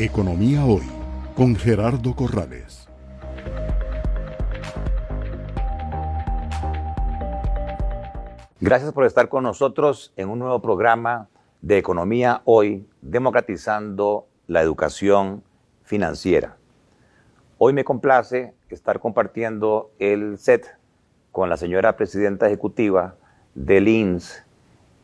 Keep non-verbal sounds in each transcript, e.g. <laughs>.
Economía Hoy con Gerardo Corrales. Gracias por estar con nosotros en un nuevo programa de Economía Hoy, democratizando la educación financiera. Hoy me complace estar compartiendo el set con la señora presidenta ejecutiva del INS,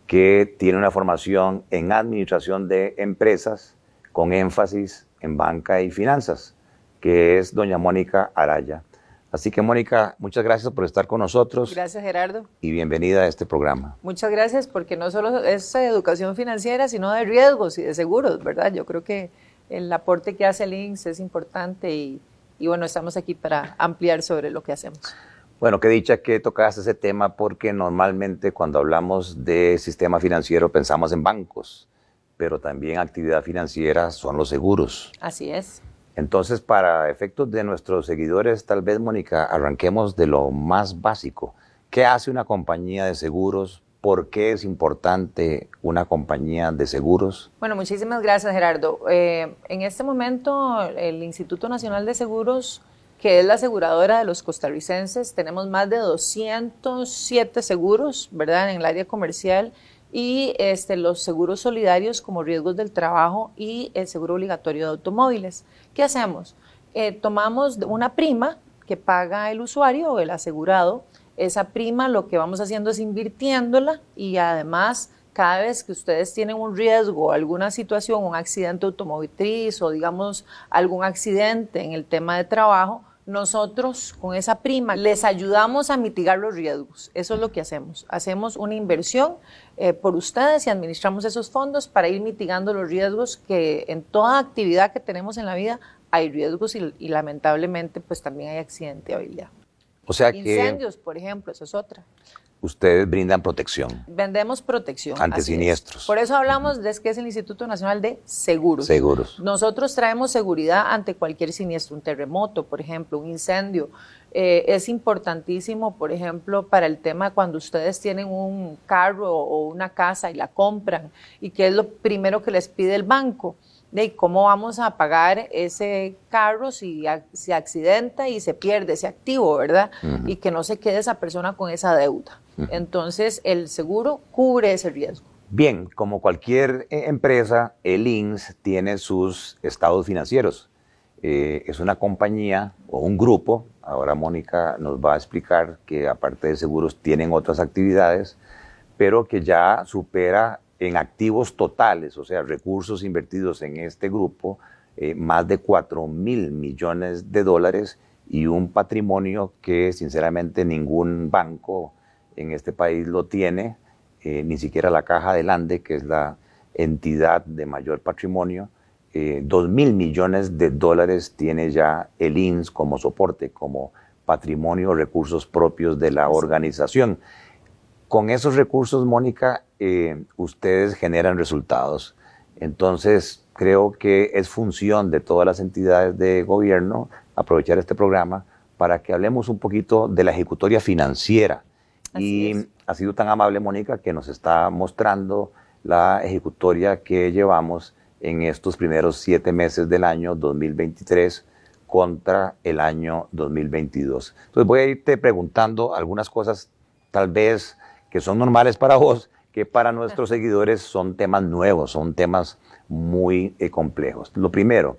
que tiene una formación en administración de empresas con énfasis en banca y finanzas, que es doña Mónica Araya. Así que Mónica, muchas gracias por estar con nosotros. Gracias Gerardo. Y bienvenida a este programa. Muchas gracias porque no solo es educación financiera, sino de riesgos y de seguros, ¿verdad? Yo creo que el aporte que hace el INS es importante y, y bueno, estamos aquí para ampliar sobre lo que hacemos. Bueno, qué dicha que tocas ese tema porque normalmente cuando hablamos de sistema financiero pensamos en bancos, pero también actividad financiera son los seguros. Así es. Entonces, para efectos de nuestros seguidores, tal vez, Mónica, arranquemos de lo más básico. ¿Qué hace una compañía de seguros? ¿Por qué es importante una compañía de seguros? Bueno, muchísimas gracias, Gerardo. Eh, en este momento, el Instituto Nacional de Seguros que es la aseguradora de los costarricenses. Tenemos más de 207 seguros, ¿verdad?, en el área comercial y este, los seguros solidarios como riesgos del trabajo y el seguro obligatorio de automóviles. ¿Qué hacemos? Eh, tomamos una prima que paga el usuario o el asegurado. Esa prima lo que vamos haciendo es invirtiéndola y además cada vez que ustedes tienen un riesgo, alguna situación, un accidente automotriz o digamos algún accidente en el tema de trabajo, nosotros con esa prima les ayudamos a mitigar los riesgos. Eso es lo que hacemos. Hacemos una inversión eh, por ustedes y administramos esos fondos para ir mitigando los riesgos que en toda actividad que tenemos en la vida hay riesgos y, lamentablemente pues también hay accidentabilidad. O sea Incendios, por ejemplo, eso es otra ustedes brindan protección. Vendemos protección. Ante siniestros. Por eso hablamos de que es el Instituto Nacional de Seguros. Seguros. Nosotros traemos seguridad ante cualquier siniestro, un terremoto, por ejemplo, un incendio. Eh, es importantísimo, por ejemplo, para el tema cuando ustedes tienen un carro o una casa y la compran y qué es lo primero que les pide el banco de cómo vamos a pagar ese carro si se accidenta y se pierde ese activo, ¿verdad? Y que no se quede esa persona con esa deuda. Entonces, el seguro cubre ese riesgo. Bien, como cualquier eh, empresa, el INS tiene sus estados financieros. Eh, es una compañía o un grupo, ahora Mónica nos va a explicar que aparte de seguros tienen otras actividades, pero que ya supera en activos totales, o sea, recursos invertidos en este grupo, eh, más de 4 mil millones de dólares y un patrimonio que sinceramente ningún banco en este país lo tiene, eh, ni siquiera la Caja del Ande, que es la entidad de mayor patrimonio. Eh, 2 mil millones de dólares tiene ya el INS como soporte, como patrimonio, recursos propios de la organización. Con esos recursos, Mónica, eh, ustedes generan resultados. Entonces, creo que es función de todas las entidades de gobierno aprovechar este programa para que hablemos un poquito de la ejecutoria financiera. Y ha sido tan amable, Mónica, que nos está mostrando la ejecutoria que llevamos en estos primeros siete meses del año 2023 contra el año 2022. Entonces voy a irte preguntando algunas cosas tal vez que son normales para vos, que para nuestros seguidores son temas nuevos, son temas muy eh, complejos. Lo primero,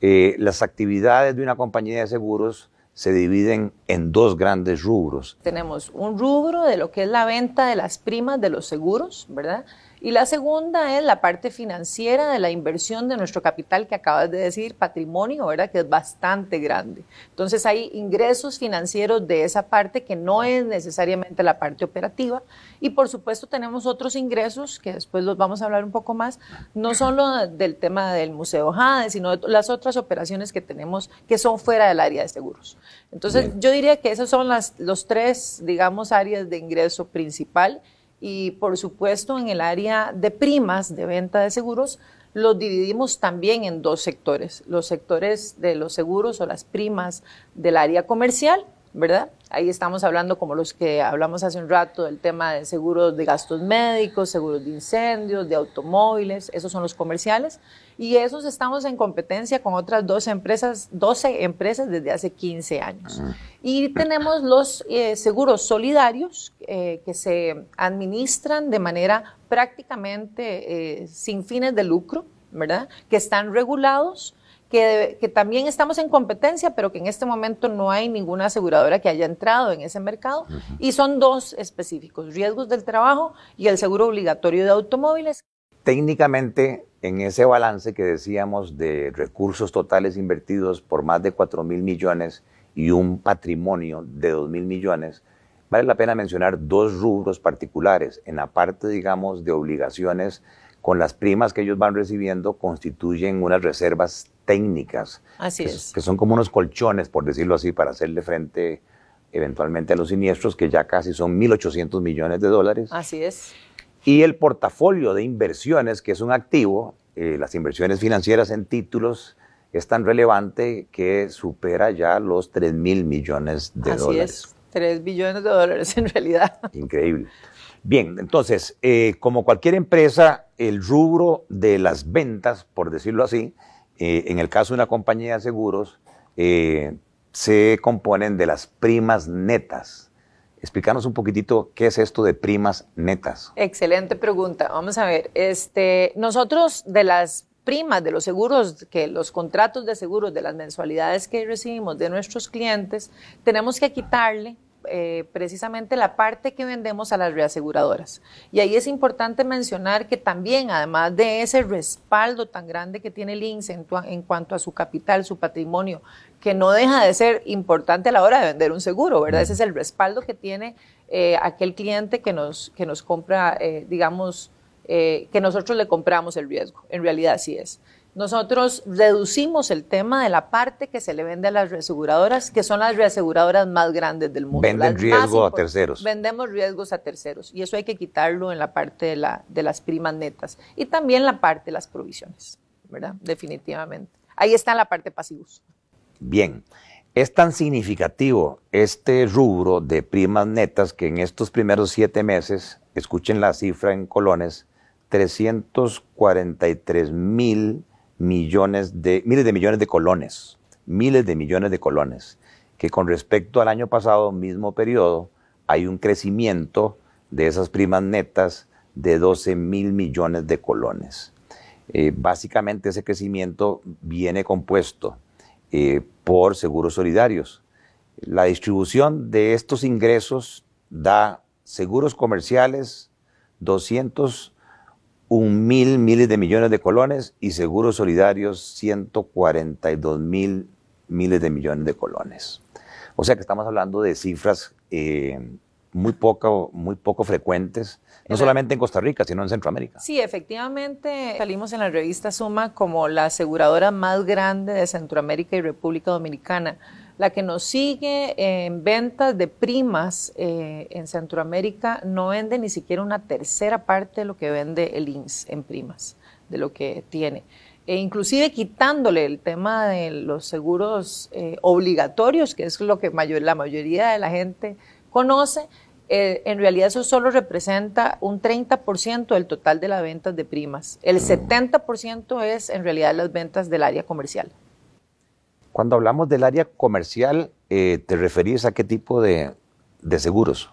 eh, las actividades de una compañía de seguros se dividen en dos grandes rubros. Tenemos un rubro de lo que es la venta de las primas de los seguros, ¿verdad? Y la segunda es la parte financiera de la inversión de nuestro capital que acabas de decir, patrimonio, ¿verdad? Que es bastante grande. Entonces hay ingresos financieros de esa parte que no es necesariamente la parte operativa. Y por supuesto tenemos otros ingresos que después los vamos a hablar un poco más, no solo del tema del Museo Jade, sino de las otras operaciones que tenemos que son fuera del área de seguros. Entonces yo diría que esas son las los tres, digamos, áreas de ingreso principal y por supuesto en el área de primas de venta de seguros los dividimos también en dos sectores, los sectores de los seguros o las primas del área comercial ¿verdad? Ahí estamos hablando como los que hablamos hace un rato del tema de seguros de gastos médicos, seguros de incendios, de automóviles, esos son los comerciales. Y esos estamos en competencia con otras 12 empresas, 12 empresas desde hace 15 años. Y tenemos los eh, seguros solidarios eh, que se administran de manera prácticamente eh, sin fines de lucro, ¿verdad? Que están regulados que, también estamos en competencia, pero que en este momento no hay ninguna aseguradora que haya entrado en ese mercado. Y son dos específicos, riesgos del trabajo y el seguro obligatorio de automóviles. Técnicamente, en ese balance que decíamos de recursos totales invertidos por más de 4 mil millones y un patrimonio de 2 mil millones, vale la pena mencionar dos rubros particulares. En la parte, digamos, de obligaciones con las primas que ellos van recibiendo constituyen unas reservas técnicas. Así que, es. Que son como unos colchones, por decirlo así, para hacerle frente eventualmente a los siniestros, que ya casi son 1.800 millones de dólares. Así es. Y el portafolio de inversiones, que es un activo, eh, las inversiones financieras en títulos, es tan relevante que supera ya los 3 mil millones de Así dólares. Es. 3 billones de dólares en realidad. Increíble. Bien, entonces, eh, como cualquier empresa, el rubro de las ventas, por decirlo así, eh, en el caso de una compañía de seguros, eh, se componen de las primas netas. Explícanos un poquitito qué es esto de primas netas. Excelente pregunta. Vamos a ver, este, nosotros de las primas de los seguros, que los contratos de seguros, de las mensualidades que recibimos de nuestros clientes, tenemos que quitarle eh, precisamente la parte que vendemos a las reaseguradoras. Y ahí es importante mencionar que también, además de ese respaldo tan grande que tiene el en, en, cuanto a su capital, su patrimonio, que no deja de ser importante a la hora de vender un seguro, ¿verdad? Ese es el respaldo que tiene eh, aquel cliente que nos, que nos compra, eh, digamos, que nosotros le compramos el riesgo. En realidad sí es. Nosotros reducimos el tema de la parte que se le vende a las reaseguradoras, que son las reaseguradoras más grandes del mundo. Venden riesgo a terceros. Vendemos riesgos a terceros y eso hay que quitarlo en la parte de, la, de las primas netas y también la parte de las provisiones, ¿verdad? Definitivamente. Ahí está la parte pasivos. Bien, es tan significativo este rubro de primas netas que en estos primeros siete meses, escuchen la cifra en colones, 343 mil millones de, miles de millones de colones, miles de millones de colones, que con respecto al año pasado, mismo periodo, hay un crecimiento de esas primas netas de 12 mil millones de colones. Eh, básicamente ese crecimiento viene compuesto eh, por seguros solidarios. La distribución de estos ingresos da seguros comerciales 200 un mil miles de millones de colones y seguros solidarios 142 mil miles de millones de colones. O sea que estamos hablando de cifras eh, muy, poco, muy poco frecuentes, no solamente en Costa Rica, sino en Centroamérica. Sí, efectivamente salimos en la revista Suma como la aseguradora más grande de Centroamérica y República Dominicana la que nos sigue en ventas de primas eh, en Centroamérica no vende ni siquiera una tercera parte de lo que vende el INS en primas, de lo que tiene. E inclusive quitándole el tema de los seguros eh, obligatorios, que es lo que la mayoría de la gente conoce, eh, en realidad eso solo representa un 30% del total de las ventas de primas. El 70% es en realidad las ventas del área comercial. Cuando hablamos del área comercial, eh, ¿te referís a qué tipo de, de seguros?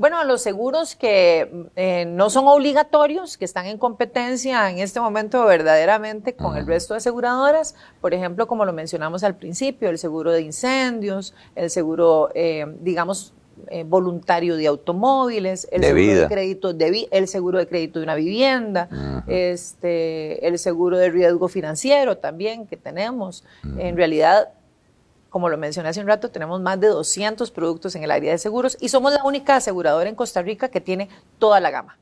Bueno, a los seguros que eh, no son obligatorios, que están en competencia en este momento verdaderamente con el resto de aseguradoras, por ejemplo, como lo mencionamos al principio, el seguro de incendios, el seguro, eh, digamos, eh, voluntario de automóviles, el De seguro vida. de crédito de el seguro de crédito de una vivienda, este, el seguro de riesgo financiero también que tenemos. En realidad, como lo mencioné hace un rato, tenemos más de 200 productos en el área de seguros y somos la única aseguradora en Costa Rica que tiene toda la gama.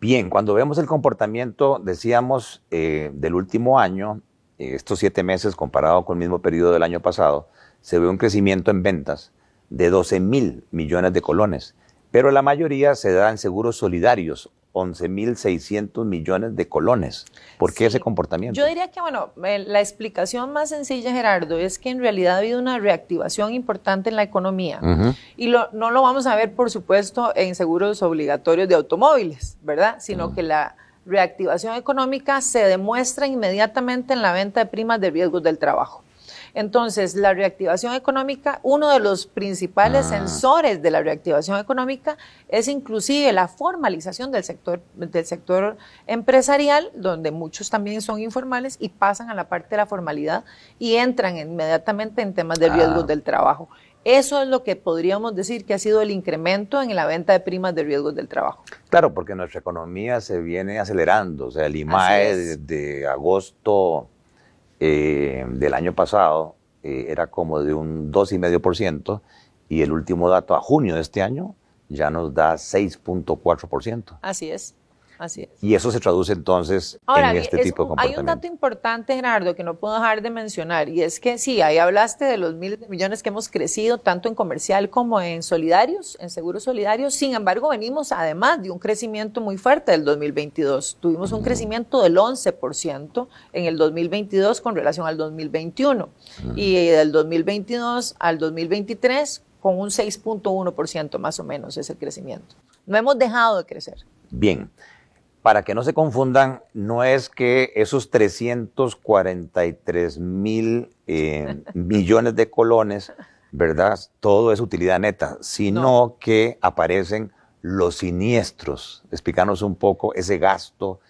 Bien, cuando vemos el comportamiento, decíamos, eh, del último año, eh, estos siete meses comparado con el mismo periodo del año pasado, se ve un crecimiento en ventas de 12 mil millones de colones, pero la mayoría se da en seguros solidarios 11.600 millones de colones. ¿Por qué ese comportamiento? Yo diría que, bueno, la explicación más sencilla, Gerardo, es que en realidad ha habido una reactivación importante en la economía. Y no lo vamos a ver, por supuesto, en seguros obligatorios de automóviles, ¿verdad? Sino que la reactivación económica se demuestra inmediatamente en la venta de primas de riesgos del trabajo. Entonces, la reactivación económica, uno de los principales ah. sensores de la reactivación económica es inclusive la formalización del sector, del sector empresarial, donde muchos también son informales y pasan a la parte de la formalidad y entran inmediatamente en temas de riesgos ah. del trabajo. Eso es lo que podríamos decir que ha sido el incremento en la venta de primas de riesgos del trabajo. Claro, porque nuestra economía se viene acelerando. O sea, el IMAE de agosto eh, del año pasado eh, era como de un 2,5% y el último dato a junio de este año ya nos da 6.4%. Así es. Y eso se traduce entonces en este tipo de comportamiento. Hay un dato importante, Gerardo, que no puedo dejar de mencionar, y es que sí, ahí hablaste de los miles de millones que hemos crecido, tanto en comercial como en solidarios, en seguros solidarios. Sin embargo, venimos además de un crecimiento muy fuerte del 2022. Tuvimos un crecimiento del 11% en el 2022 con relación al 2021. Y del 2022 al 2023 con un 6.1% más o menos ese crecimiento. No hemos dejado de crecer. Bien para que no se confundan, no es que esos 343 mil eh, <laughs> millones de colones, ¿verdad? Todo es utilidad neta, sino que aparecen los siniestros. Explícanos un poco ese gasto,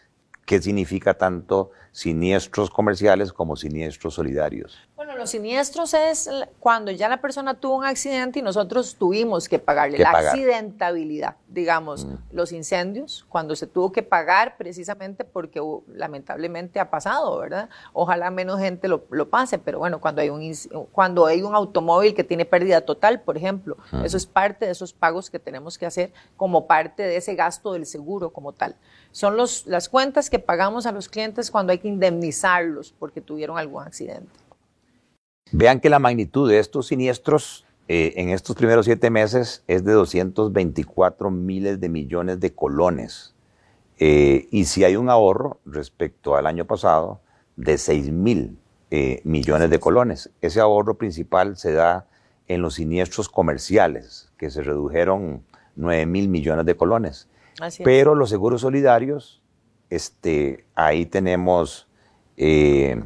qué significa tanto siniestros comerciales como siniestros solidarios. Bueno, los siniestros es cuando ya la persona tuvo un accidente y nosotros tuvimos que pagarle la accidentabilidad, digamos, mm. los incendios, cuando se tuvo que pagar precisamente porque lamentablemente ha pasado, ¿verdad? Ojalá menos gente lo, pase, pero bueno, cuando hay un cuando hay un automóvil que tiene pérdida total, por ejemplo, eso es parte de esos pagos que tenemos que hacer como parte de ese gasto del seguro como tal. Son los, las cuentas que pagamos a los clientes cuando hay indemnizarlos porque tuvieron algún accidente. Vean que la magnitud de estos siniestros eh, en estos primeros siete meses es de 224 miles de millones de colones. Eh, y si hay un ahorro respecto al año pasado de 6 mil eh, millones de colones. Ese ahorro principal se da en los siniestros comerciales, que se redujeron 9 mil millones de colones. Pero los seguros solidarios, este, ahí tenemos eh,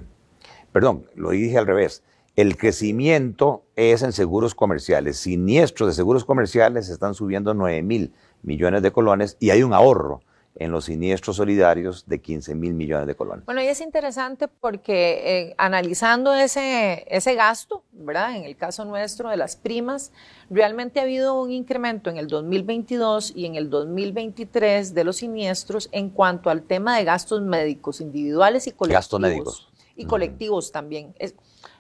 perdón, lo dije al revés. El crecimiento es en seguros comerciales. Siniestros de seguros comerciales están subiendo 9 mil millones de colones y hay un ahorro en los siniestros solidarios de 15 mil millones de colones. Bueno, y es interesante porque eh, analizando ese, ese gasto, ¿verdad? En el caso nuestro de las primas, realmente ha habido un incremento en el 2022 y en el 2023 de los siniestros en cuanto al tema de gastos médicos individuales y colectivos. Gastos médicos. Y colectivos también. Es,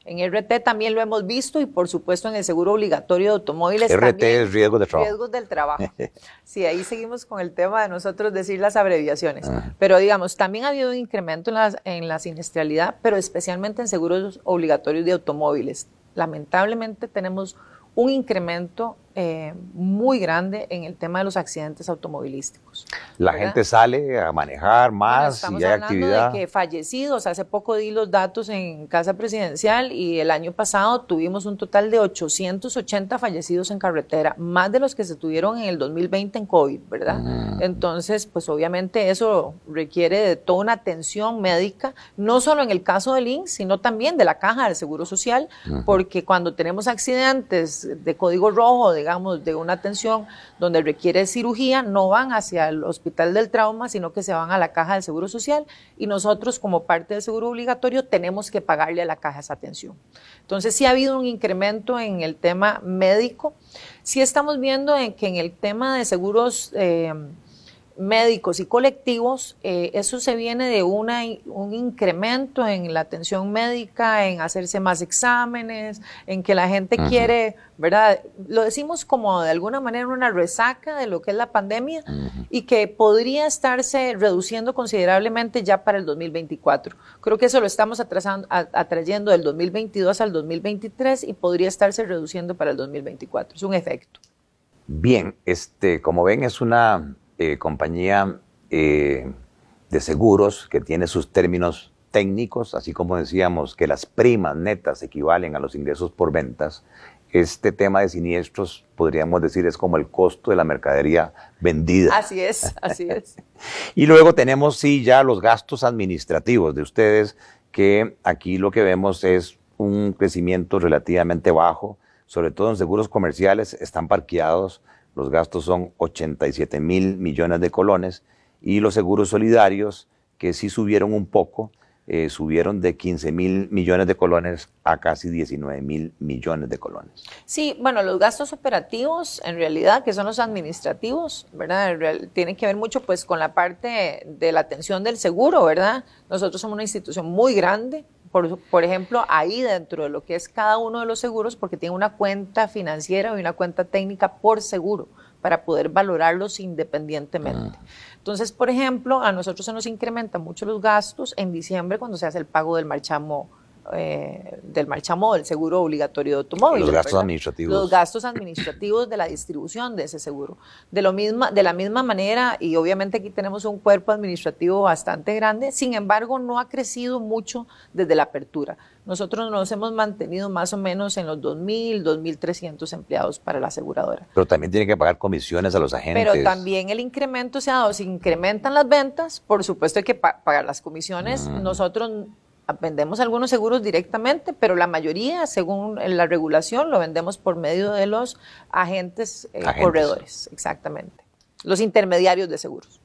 en RT también lo hemos visto y por supuesto en el seguro obligatorio de automóviles. RT es riesgos de trabajo. Riesgos del trabajo. <laughs> sí, ahí seguimos con el tema de nosotros decir las abreviaciones. Pero digamos, también ha habido un incremento en la, en la siniestralidad, pero especialmente en seguros obligatorios de automóviles. Lamentablemente tenemos un incremento eh, muy grande en el tema de los accidentes automovilísticos. La gente sale a manejar más y hay actividad. De que fallecidos, hace poco di los datos en Casa Presidencial y el año pasado tuvimos un total de 880 fallecidos en carretera, más de los que se tuvieron en el 2020 en COVID, ¿verdad? Entonces, pues obviamente eso requiere de toda una atención médica, no solo en el caso del INSS, sino también de la Caja del Seguro Social, porque cuando tenemos accidentes de código rojo, de digamos, de una atención donde requiere cirugía, no van hacia el hospital del trauma, sino que se van a la caja del Seguro Social y nosotros como parte del seguro obligatorio tenemos que pagarle a la caja esa atención. Entonces sí ha habido un incremento en el tema médico. Sí estamos viendo en que en el tema de seguros... Eh, médicos y colectivos, eh, eso se viene de una, un incremento en la atención médica, en hacerse más exámenes, en que la gente quiere, ¿verdad? Lo decimos como de alguna manera una resaca de lo que es la pandemia y que podría estarse reduciendo considerablemente ya para el 2024. Creo que eso lo estamos atrasando, atrayendo del 2022 al 2023 y podría estarse reduciendo para el 2024. Es un efecto. Bien, este, como ven, es una eh, compañía eh, de seguros que tiene sus términos técnicos, así como decíamos que las primas netas equivalen a los ingresos por ventas, este tema de siniestros, podríamos decir, es como el costo de la mercadería vendida. Así es, así es. <laughs> y luego tenemos, sí, ya los gastos administrativos de ustedes, que aquí lo que vemos es un crecimiento relativamente bajo, sobre todo en seguros comerciales, están parqueados, los gastos son 87 mil millones de colones, y los seguros solidarios, que sí subieron un poco, eh, subieron de 15 mil millones de colones a casi 19 mil millones de colones. Sí, bueno, los gastos operativos, en realidad, que son los administrativos, ¿verdad? Tienen que ver mucho pues con la parte de la atención del seguro, ¿verdad? Nosotros somos una institución muy grande, por, por, ejemplo, ahí dentro de lo que es cada uno de los seguros, porque tiene una cuenta financiera y una cuenta técnica por seguro para poder valorarlos independientemente. Ah. Entonces, por ejemplo, a nosotros se nos incrementan mucho los gastos en diciembre cuando se hace el pago del marchamo eh, del marchamo del seguro obligatorio de automóvil. Los gastos administrativos. Los gastos administrativos de la distribución de ese seguro. De, lo misma, de la misma manera, y obviamente aquí tenemos un cuerpo administrativo bastante grande, sin embargo, no ha crecido mucho desde la apertura. Nosotros nos hemos mantenido más o menos en los 2.000, 2.300 empleados para la aseguradora. Pero también tiene que pagar comisiones a los agentes. Pero también el incremento se ha dado. Si incrementan las ventas, por supuesto hay que pagar las comisiones. Mm. Nosotros vendemos algunos seguros directamente, pero la mayoría, según la regulación, lo vendemos por medio de los agentes, eh, corredores, exactamente. Los intermediarios de seguros.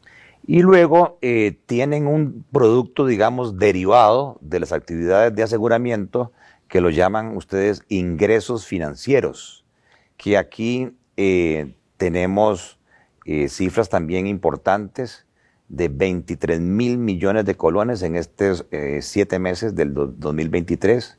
Y luego eh, tienen un producto, digamos, derivado de las actividades de aseguramiento que lo llaman ustedes ingresos financieros, que aquí eh, tenemos cifras también importantes de 23 mil millones de colones en estos eh, siete meses del 2023.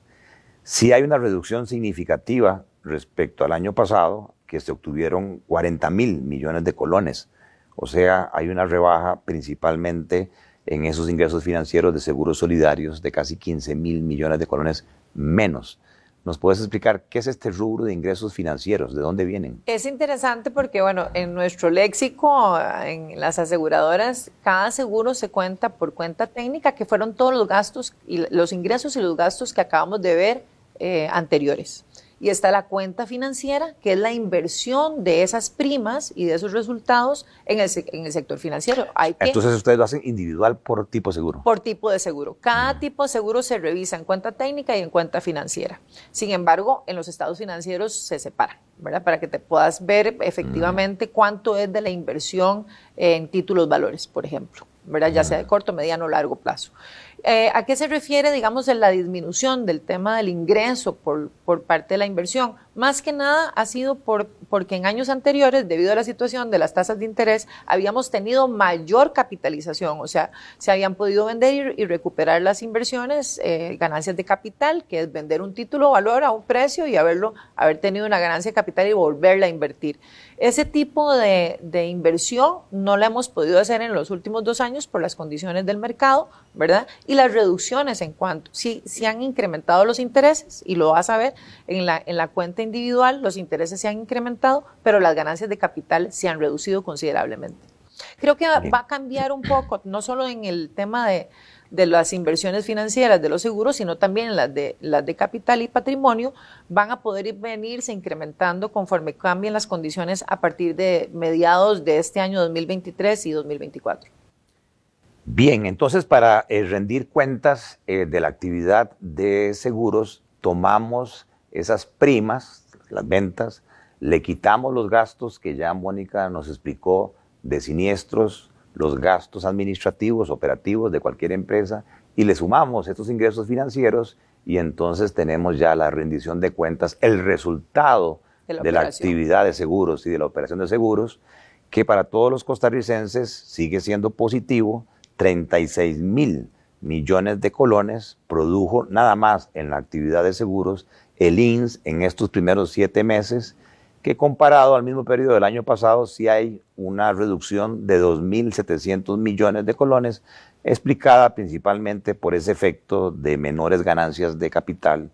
Sí hay una reducción significativa respecto al año pasado, que se obtuvieron 40 mil millones de colones. O sea, hay una rebaja principalmente en esos ingresos financieros de seguros solidarios de casi 15 mil millones de colones menos. ¿Nos puedes explicar qué es este rubro de ingresos financieros? ¿De dónde vienen? Es interesante porque, bueno, en nuestro léxico, en las aseguradoras, cada seguro se cuenta por cuenta técnica, que fueron todos los gastos, y los ingresos y los gastos que acabamos de ver eh, anteriores y está la cuenta financiera, que es la inversión de esas primas y de esos resultados en el, en el sector financiero. Hay Entonces ustedes lo hacen individual por tipo de seguro. Por tipo de seguro. Cada mm. tipo de seguro se revisa en cuenta técnica y en cuenta financiera. Sin embargo, en los estados financieros se separan, ¿verdad? Para que te puedas ver efectivamente mm. cuánto es de la inversión en títulos valores, por ejemplo, ¿verdad? Ya sea de mm. corto, mediano o largo plazo. Eh, ¿A qué se refiere, digamos, en la disminución del tema del ingreso por, parte de la inversión? Más que nada ha sido por, porque en años anteriores, debido a la situación de las tasas de interés, habíamos tenido mayor capitalización, o sea, se habían podido vender y, recuperar las inversiones, eh, ganancias de capital, que es vender un título valor a un precio y haberlo, haber tenido una ganancia de capital y volverla a invertir. Ese tipo de inversión no la hemos podido hacer en los últimos dos años por las condiciones del mercado, ¿verdad? Y las reducciones en cuanto, si, si han incrementado los intereses, y lo vas a ver en la, en la cuenta individual los intereses se han incrementado, pero las ganancias de capital se han reducido considerablemente. Creo que va a cambiar un poco, no solo en el tema de, las inversiones financieras de los seguros, sino también las de, las de capital y patrimonio, van a poder venirse incrementando conforme cambien las condiciones a partir de mediados de este año 2023 y 2024. Bien, entonces para eh, rendir cuentas eh, de la actividad de seguros, tomamos esas primas, las ventas, le quitamos los gastos que ya Mónica nos explicó de siniestros, los gastos administrativos, operativos de cualquier empresa, y le sumamos estos ingresos financieros y entonces tenemos ya la rendición de cuentas, el resultado de la, actividad de seguros y de la operación de seguros, que para todos los costarricenses sigue siendo positivo, 36 mil millones de colones produjo nada más en la actividad de seguros el INS en estos primeros siete meses, que comparado al mismo periodo del año pasado, sí hay una reducción de 2.700 millones de colones, explicada principalmente por ese efecto de menores ganancias de capital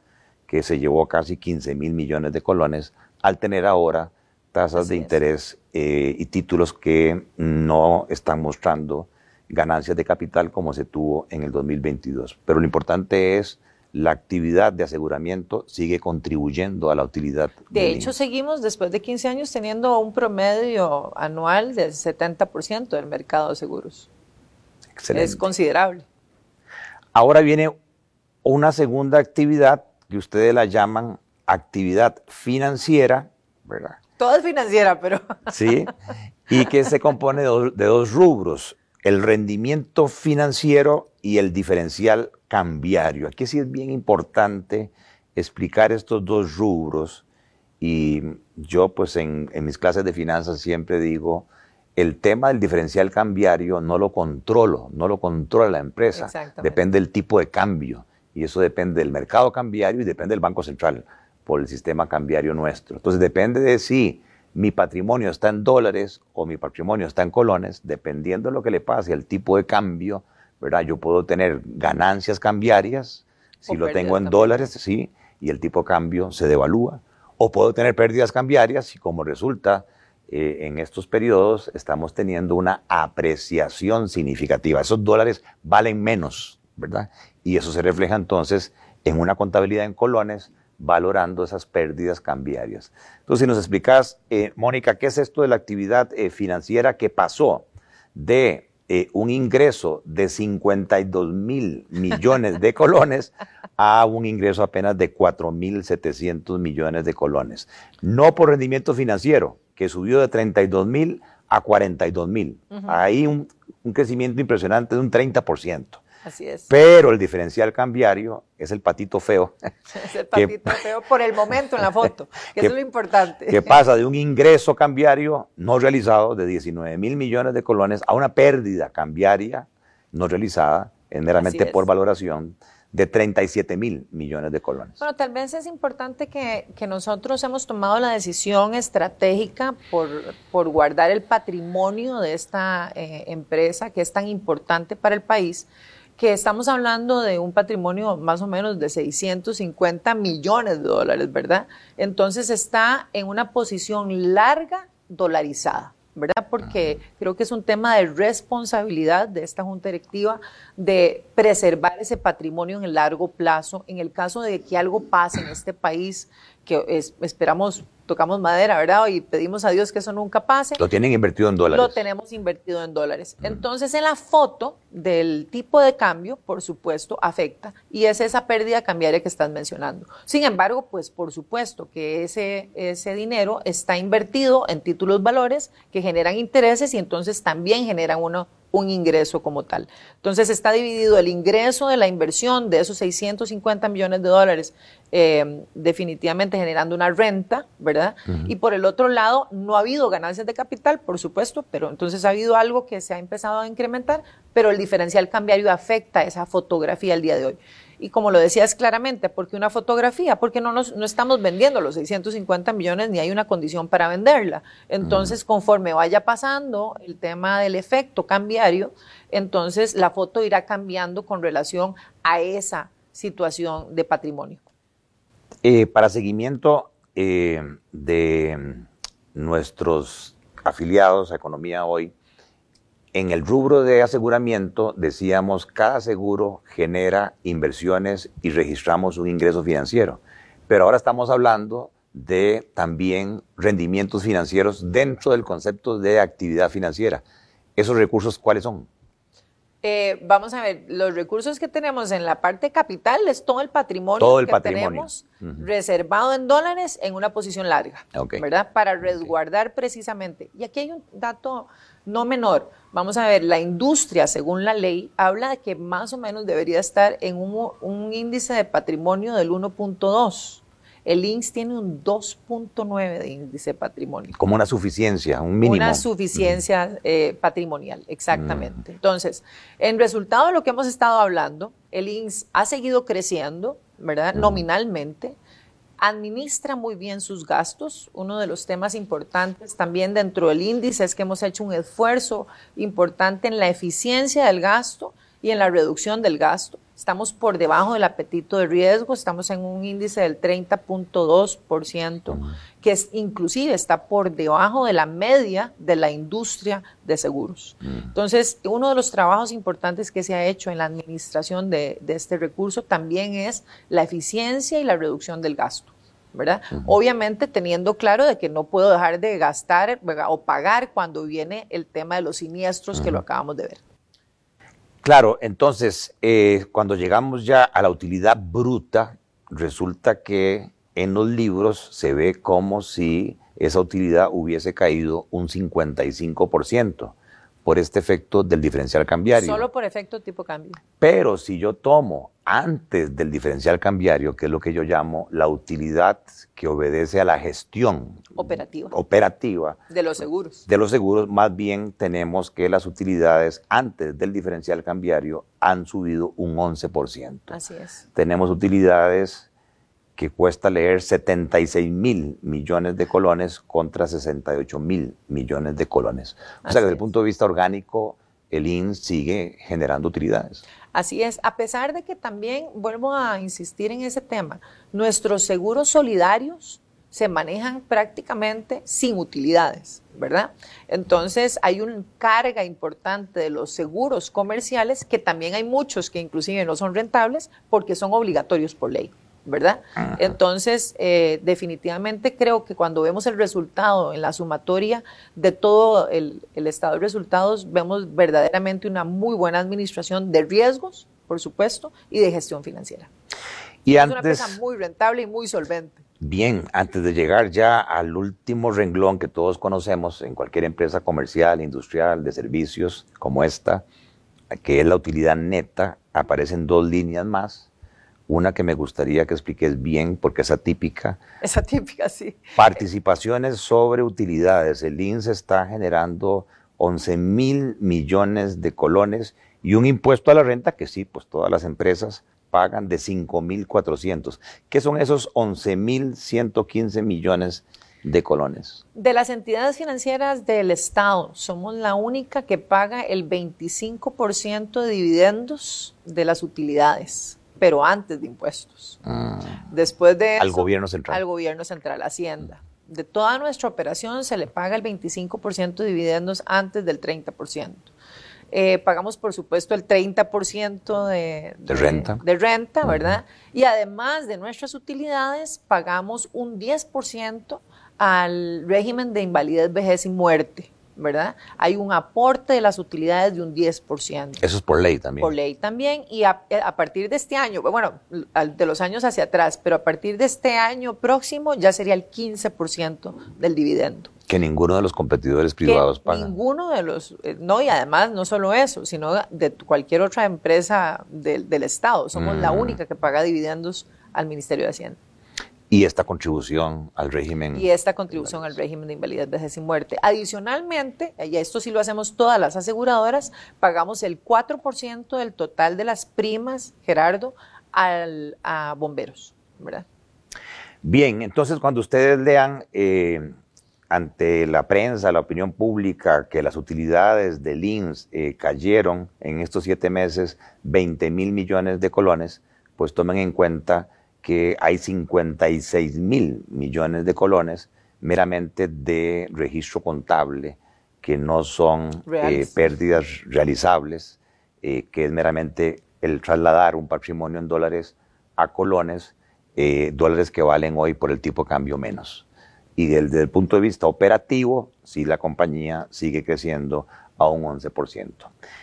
que se llevó a casi 15 mil millones de colones al tener ahora tasas de interés eh, y títulos que no están mostrando ganancias de capital como se tuvo en el 2022. Pero lo importante es la actividad de aseguramiento sigue contribuyendo a la utilidad. De hecho, seguimos después de 15 años teniendo un promedio anual del 70% del mercado de seguros. Excelente. Es considerable. Ahora viene una segunda actividad que ustedes la llaman actividad financiera, ¿verdad? Todo es financiera, pero... Sí, y que se compone de dos rubros, el rendimiento financiero y el diferencial cambiario. Aquí sí es bien importante explicar estos dos rubros y yo pues en, mis clases de finanzas siempre digo, el tema del diferencial cambiario no lo controlo, no lo controla la empresa, depende del tipo de cambio y eso depende del mercado cambiario y depende del Banco Central por el sistema cambiario nuestro. Entonces depende de si mi patrimonio está en dólares o mi patrimonio está en colones, dependiendo de lo que le pase al tipo de cambio, ¿verdad? Yo puedo tener ganancias cambiarias si lo tengo en dólares, sí, y el tipo de cambio se devalúa, o puedo tener pérdidas cambiarias si como resulta eh, en estos periodos estamos teniendo una apreciación significativa. Esos dólares valen menos, ¿verdad? Y eso se refleja entonces en una contabilidad en colones valorando esas pérdidas cambiarias. Entonces, si nos explicas, eh, Mónica, ¿qué es esto de la actividad eh, financiera que pasó de eh, un ingreso de 52 mil millones de colones a un ingreso apenas de 4 mil 700 millones de colones? No por rendimiento financiero, que subió de 32 mil a 42 mil. Hay un, un crecimiento impresionante de un 30%. Así es. Pero el diferencial cambiario es el patito feo. <laughs> Es el <laughs> patito feo por el momento en la foto, <laughs> que, es lo importante. Que pasa de un ingreso cambiario no realizado de 19 mil millones de colones a una pérdida cambiaria no realizada, meramente por valoración, de 37 mil millones de colones. Bueno, tal vez es importante que, nosotros hemos tomado la decisión estratégica por, por guardar el patrimonio de esta eh, empresa que es tan importante para el país que estamos hablando de un patrimonio más o menos de 650 millones de dólares, ¿verdad? Entonces está en una posición larga dolarizada. ¿verdad? Porque creo que es un tema de responsabilidad de esta Junta Directiva de preservar ese patrimonio en el largo plazo. En el caso de que algo pase en este país, que esperamos tocamos madera, ¿verdad? Y pedimos a Dios que eso nunca pase. Lo tienen invertido en dólares. Lo tenemos invertido en dólares. Entonces, en la foto del tipo de cambio, por supuesto, afecta y es esa pérdida cambiaria que estás mencionando. Sin embargo, pues por supuesto que ese, ese dinero está invertido en títulos valores que generan intereses y entonces también generan uno un ingreso como tal. Entonces está dividido el ingreso de la inversión de esos 650 millones de dólares, eh, definitivamente generando una renta, ¿verdad? Y por el otro lado, no ha habido ganancias de capital, por supuesto, pero entonces ha habido algo que se ha empezado a incrementar, pero el diferencial cambiario afecta esa fotografía el día de hoy. Y como lo decías claramente, ¿por qué una fotografía? Porque no, nos, no estamos vendiendo los 650 millones ni hay una condición para venderla. Entonces, conforme vaya pasando el tema del efecto cambiario, entonces la foto irá cambiando con relación a esa situación de patrimonio. Eh, para seguimiento eh, de nuestros afiliados a Economía Hoy, en el rubro de aseguramiento decíamos cada seguro genera inversiones y registramos un ingreso financiero. Pero ahora estamos hablando de también rendimientos financieros dentro del concepto de actividad financiera. ¿Esos recursos cuáles son? Eh, vamos a ver, los recursos que tenemos en la parte capital es todo el patrimonio que tenemos reservado en dólares en una posición larga, ¿verdad? Para resguardar precisamente. Y aquí hay un dato no menor. Vamos a ver, la industria, según la ley, habla de que más o menos debería estar en un, índice de patrimonio del 1.2. El INSS tiene un 2.9 de índice de patrimonio. Como una suficiencia, un mínimo. Una suficiencia eh, patrimonial, exactamente. Entonces, en resultado de lo que hemos estado hablando, el INSS ha seguido creciendo, ¿verdad? Nominalmente administra muy bien sus gastos. Uno de los temas importantes también dentro del índice es que hemos hecho un esfuerzo importante en la eficiencia del gasto y en la reducción del gasto. Estamos por debajo del apetito de riesgo, estamos en un índice del 30.2%, que es, inclusive está por debajo de la media de la industria de seguros. Entonces, uno de los trabajos importantes que se ha hecho en la administración de, de este recurso también es la eficiencia y la reducción del gasto. ¿verdad? Obviamente teniendo claro de que no puedo dejar de gastar o pagar cuando viene el tema de los siniestros que lo acabamos de ver. Claro, entonces, eh, cuando llegamos ya a la utilidad bruta, resulta que en los libros se ve como si esa utilidad hubiese caído un 55% por este efecto del diferencial cambiario. Solo por efecto tipo cambio. Pero si yo tomo antes del diferencial cambiario, que es lo que yo llamo la utilidad que obedece a la gestión operativa, operativa de los seguros. De los seguros, más bien tenemos que las utilidades antes del diferencial cambiario han subido un 11%. Así es. Tenemos utilidades que cuesta leer 76 mil millones de colones contra 68 mil millones de colones. O sea que desde el punto de vista orgánico, el INS sigue generando utilidades. Así es, a pesar de que también, vuelvo a insistir en ese tema, nuestros seguros solidarios se manejan prácticamente sin utilidades, ¿verdad? Entonces hay una carga importante de los seguros comerciales, que también hay muchos que inclusive no son rentables porque son obligatorios por ley. ¿Verdad? Entonces, eh, definitivamente creo que cuando vemos el resultado en la sumatoria de todo el, estado de resultados, vemos verdaderamente una muy buena administración de riesgos, por supuesto, y de gestión financiera. Y es antes, una empresa muy rentable y muy solvente. Bien, antes de llegar ya al último renglón que todos conocemos en cualquier empresa comercial, industrial, de servicios como esta, que es la utilidad neta, aparecen dos líneas más una que me gustaría que expliques bien porque es atípica. Es atípica, sí. Participaciones sobre utilidades. El INS está generando 11 mil millones de colones y un impuesto a la renta que sí, pues todas las empresas pagan de 5 mil 400. ¿Qué son esos 11 mil 115 millones de colones? De las entidades financieras del Estado, somos la única que paga el 25% de dividendos de las utilidades pero antes de impuestos. Ah. Después de Al gobierno central. Al gobierno central, Hacienda. De toda nuestra operación se le paga el 25% de dividendos antes del 30%. Eh, pagamos, por supuesto, el 30% de, de, renta, de renta ¿verdad? Y además de nuestras utilidades, pagamos un 10% al régimen de invalidez, vejez y muerte. ¿Verdad? Hay un aporte de las utilidades de un 10%. Eso es por ley también. Por ley también. Y a, partir de este año, bueno, de los años hacia atrás, pero a partir de este año próximo ya sería el 15% del dividendo. Que ninguno de los competidores privados que paga. Ninguno de los, eh, no, y además no solo eso, sino de cualquier otra empresa del Estado. Somos la mm. única que paga dividendos al Ministerio de Hacienda. Y esta contribución al régimen. Y esta contribución al régimen de invalidez, vejez y muerte. Adicionalmente, y esto sí lo hacemos todas las aseguradoras, pagamos el 4% del total de las primas, Gerardo, al, a bomberos, ¿verdad? Bien, entonces cuando ustedes lean eh, ante la prensa, la opinión pública, que las utilidades del INS eh, cayeron en estos siete meses 20 mil millones de colones, pues tomen en cuenta que hay 56 mil millones de colones meramente de registro contable, que no son eh, pérdidas realizables, eh, que es meramente el trasladar un patrimonio en dólares a colones, eh, dólares que valen hoy por el tipo de cambio menos. Y desde el punto de vista operativo, sí la compañía sigue creciendo a un 11%.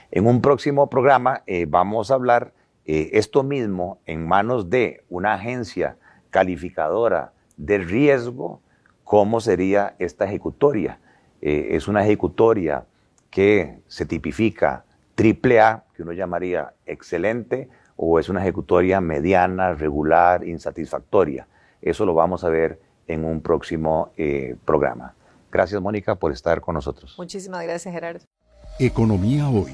En un próximo programa vamos a hablar eh, esto mismo en manos de una agencia calificadora de riesgo, ¿cómo sería esta ejecutoria? Eh, es una ejecutoria que se tipifica triple A, que uno llamaría excelente, o es una ejecutoria mediana, regular, insatisfactoria. Eso lo vamos a ver en un próximo eh, programa. Gracias, Mónica, por estar con nosotros. Muchísimas gracias, Gerardo. Economía hoy